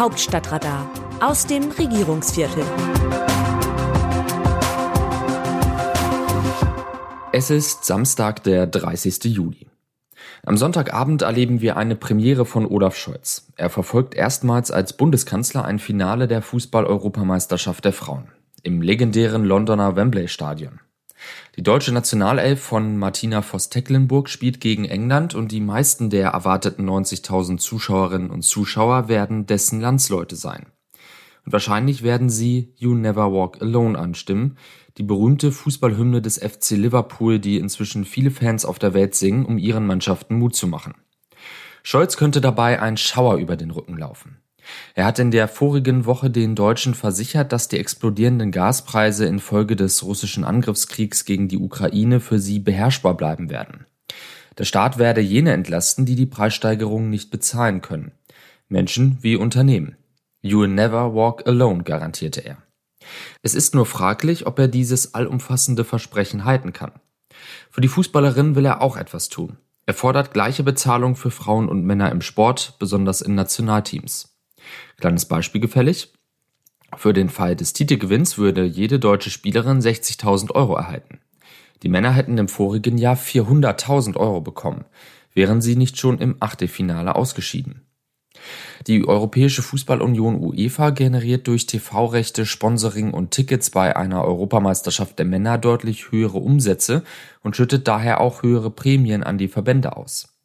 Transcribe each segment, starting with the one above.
Hauptstadtradar aus dem Regierungsviertel. Es ist Samstag, der 30. Juli. Am Sonntagabend erleben wir eine Premiere von Olaf Scholz. Er verfolgt erstmals als Bundeskanzler ein Finale der Fußball-Europameisterschaft der Frauen im legendären Londoner Wembley Stadion. Die deutsche Nationalelf von Martina Voss-Tecklenburg spielt gegen England und die meisten der erwarteten 90.000 Zuschauerinnen und Zuschauer werden dessen Landsleute sein. Und wahrscheinlich werden sie You Never Walk Alone anstimmen, die berühmte Fußballhymne des FC Liverpool, die inzwischen viele Fans auf der Welt singen, um ihren Mannschaften Mut zu machen. Scholz könnte dabei ein Schauer über den Rücken laufen. Er hat in der vorigen Woche den Deutschen versichert, dass die explodierenden Gaspreise infolge des russischen Angriffskriegs gegen die Ukraine für sie beherrschbar bleiben werden. Der Staat werde jene entlasten, die die Preissteigerungen nicht bezahlen können. Menschen wie Unternehmen. You'll never walk alone, garantierte er. Es ist nur fraglich, ob er dieses allumfassende Versprechen halten kann. Für die Fußballerin will er auch etwas tun. Er fordert gleiche Bezahlung für Frauen und Männer im Sport, besonders in Nationalteams. Kleines Beispiel gefällig. Für den Fall des Titelgewinns würde jede deutsche Spielerin 60.000 Euro erhalten. Die Männer hätten im vorigen Jahr 400.000 Euro bekommen, wären sie nicht schon im Achtelfinale ausgeschieden. Die Europäische Fußballunion UEFA generiert durch TV-Rechte, Sponsoring und Tickets bei einer Europameisterschaft der Männer deutlich höhere Umsätze und schüttet daher auch höhere Prämien an die Verbände aus.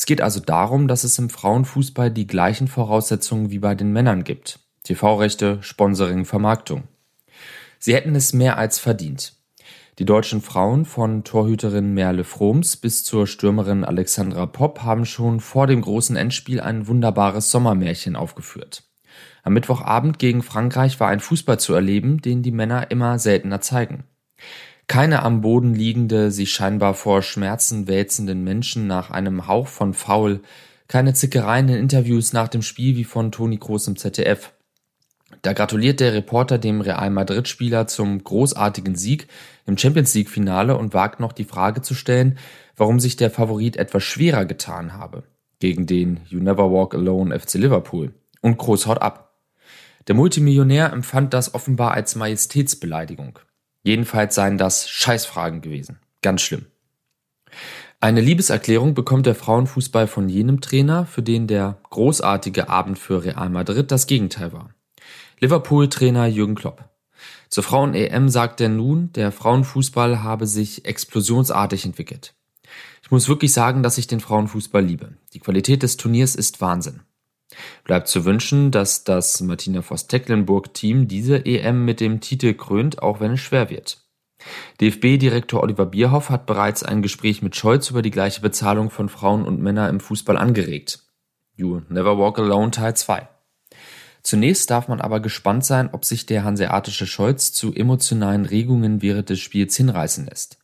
Es geht also darum, dass es im Frauenfußball die gleichen Voraussetzungen wie bei den Männern gibt. TV-Rechte, Sponsoring, Vermarktung. Sie hätten es mehr als verdient. Die deutschen Frauen von Torhüterin Merle Froms bis zur Stürmerin Alexandra Popp haben schon vor dem großen Endspiel ein wunderbares Sommermärchen aufgeführt. Am Mittwochabend gegen Frankreich war ein Fußball zu erleben, den die Männer immer seltener zeigen. Keine am Boden liegende, sich scheinbar vor Schmerzen wälzenden Menschen nach einem Hauch von Faul, keine Zickereien in Interviews nach dem Spiel wie von Toni Kroos im ZDF. Da gratuliert der Reporter dem Real Madrid-Spieler zum großartigen Sieg im Champions League-Finale und wagt noch die Frage zu stellen, warum sich der Favorit etwas schwerer getan habe gegen den You Never Walk Alone FC Liverpool. Und Kroos haut ab. Der Multimillionär empfand das offenbar als Majestätsbeleidigung. Jedenfalls seien das Scheißfragen gewesen. Ganz schlimm. Eine Liebeserklärung bekommt der Frauenfußball von jenem Trainer, für den der großartige Abend für Real Madrid das Gegenteil war. Liverpool-Trainer Jürgen Klopp. Zur Frauen-EM sagt er nun, der Frauenfußball habe sich explosionsartig entwickelt. Ich muss wirklich sagen, dass ich den Frauenfußball liebe. Die Qualität des Turniers ist Wahnsinn. Bleibt zu wünschen, dass das Martina Voss-Tecklenburg-Team diese EM mit dem Titel krönt, auch wenn es schwer wird. DFB-Direktor Oliver Bierhoff hat bereits ein Gespräch mit Scholz über die gleiche Bezahlung von Frauen und Männern im Fußball angeregt. You Never Walk Alone Teil 2. Zunächst darf man aber gespannt sein, ob sich der hanseatische Scholz zu emotionalen Regungen während des Spiels hinreißen lässt.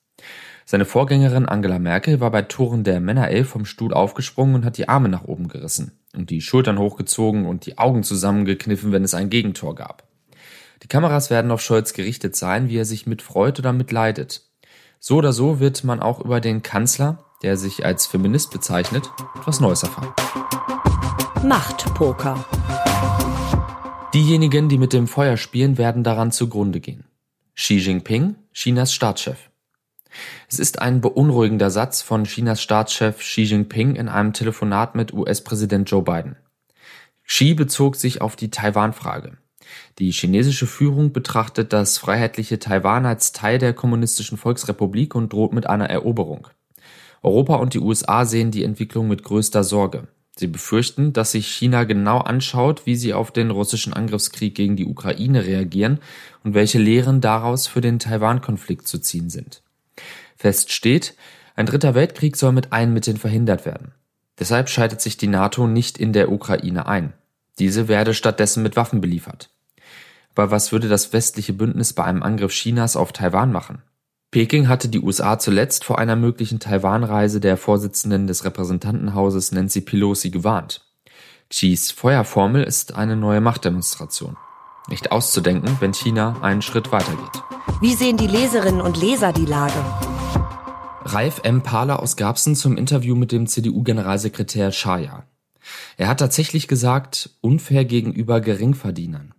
Seine Vorgängerin Angela Merkel war bei Toren der Männerelf vom Stuhl aufgesprungen und hat die Arme nach oben gerissen und die Schultern hochgezogen und die Augen zusammengekniffen, wenn es ein Gegentor gab. Die Kameras werden auf Scholz gerichtet sein, wie er sich mitfreut oder mitleidet. So oder so wird man auch über den Kanzler, der sich als Feminist bezeichnet, etwas Neues erfahren. Machtpoker. Diejenigen, die mit dem Feuer spielen, werden daran zugrunde gehen. Xi Jinping, Chinas Staatschef. Es ist ein beunruhigender Satz von Chinas Staatschef Xi Jinping in einem Telefonat mit US-Präsident Joe Biden. Xi bezog sich auf die Taiwan-Frage. Die chinesische Führung betrachtet das freiheitliche Taiwan als Teil der kommunistischen Volksrepublik und droht mit einer Eroberung. Europa und die USA sehen die Entwicklung mit größter Sorge. Sie befürchten, dass sich China genau anschaut, wie sie auf den russischen Angriffskrieg gegen die Ukraine reagieren und welche Lehren daraus für den Taiwan-Konflikt zu ziehen sind. Fest steht, ein dritter Weltkrieg soll mit allen Mitteln verhindert werden. Deshalb schaltet sich die NATO nicht in der Ukraine ein. Diese werde stattdessen mit Waffen beliefert. Aber was würde das westliche Bündnis bei einem Angriff Chinas auf Taiwan machen? Peking hatte die USA zuletzt vor einer möglichen Taiwan-Reise der Vorsitzenden des Repräsentantenhauses Nancy Pelosi gewarnt. Xis Feuerformel ist eine neue Machtdemonstration. Nicht auszudenken, wenn China einen Schritt weitergeht. Wie sehen die Leserinnen und Leser die Lage? Ralf M. Pahler aus Garbsen zum Interview mit dem CDU-Generalsekretär Schaja. Er hat tatsächlich gesagt, unfair gegenüber Geringverdienern.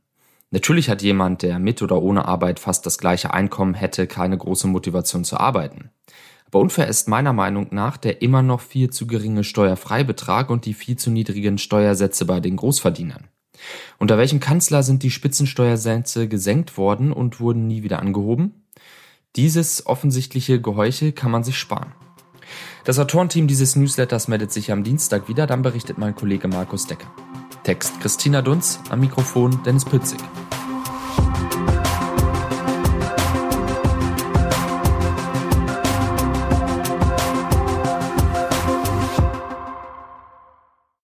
Natürlich hat jemand, der mit oder ohne Arbeit fast das gleiche Einkommen hätte, keine große Motivation zu arbeiten. Aber unfair ist meiner Meinung nach der immer noch viel zu geringe Steuerfreibetrag und die viel zu niedrigen Steuersätze bei den Großverdienern. Unter welchem Kanzler sind die Spitzensteuersätze gesenkt worden und wurden nie wieder angehoben? Dieses offensichtliche Geheuchel kann man sich sparen. Das Autorenteam dieses Newsletters meldet sich am Dienstag wieder, dann berichtet mein Kollege Markus Decker. Text Christina Dunz, am Mikrofon Dennis Pützig.